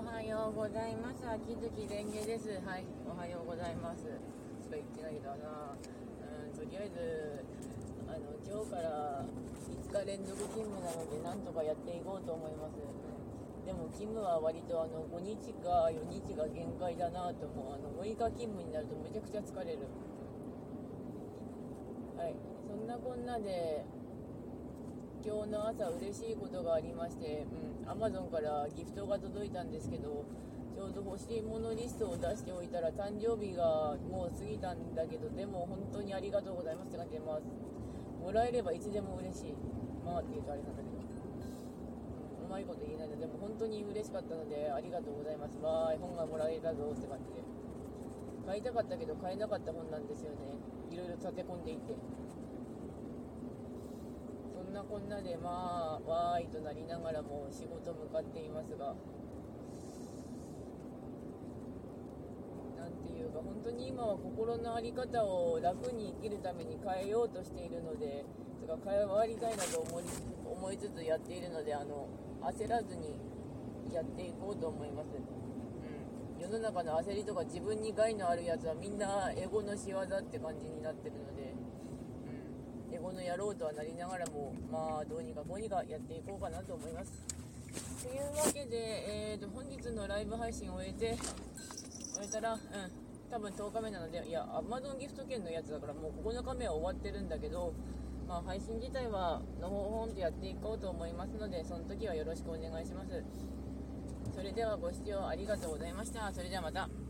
おはようございます。秋月蓮華です。はい、おはようございます。しか言ってないけどな。うん、とりあえず、あの、今日から5日連続勤務なので、なんとかやっていこうと思います。でも、勤務は割とあの、5日か4日が限界だなと思う。あの、6日勤務になるとめちゃくちゃ疲れる。はい、そんなこんなで、今日の朝嬉しいことがありまして、うん、Amazon からギフトが届いたんですけど、ちょうど欲しいものリストを出しておいたら誕生日がもう過ぎたんだけど、でも本当にありがとうございますって感じで、まあ、もらえればいつでも嬉しい。まあって言うとあれなんだけど、うんうまいこと言えないので、も本当に嬉しかったので、ありがとうございます。わーい、本がもらえたぞって感じで。買いたかったけど買えなかった本なんですよね。いろいろ立て込んでいて。こんなでまあわーいとなりながらも仕事向かっていますがなんていうか本当に今は心の在り方を楽に生きるために変えようとしているのでとか変わりたいなと思い思いつつやっているのであの焦らずにやっていこうと思います、世の中の焦りとか自分に害のあるやつはみんなエゴの仕業って感じになってるのでエゴの野郎とはなりながらも、まあ、どうにかこうにかやっていこうかなと思います。というわけで、えーと、本日のライブ配信を終えて、終えたら、うん、多分10日目なので、いや、Amazon ギフト券のやつだから、もう9日目は終わってるんだけど、まあ、配信自体は、のほほんとやっていこうと思いますので、その時はよろしくお願いします。それではご視聴ありがとうございました。それではまた。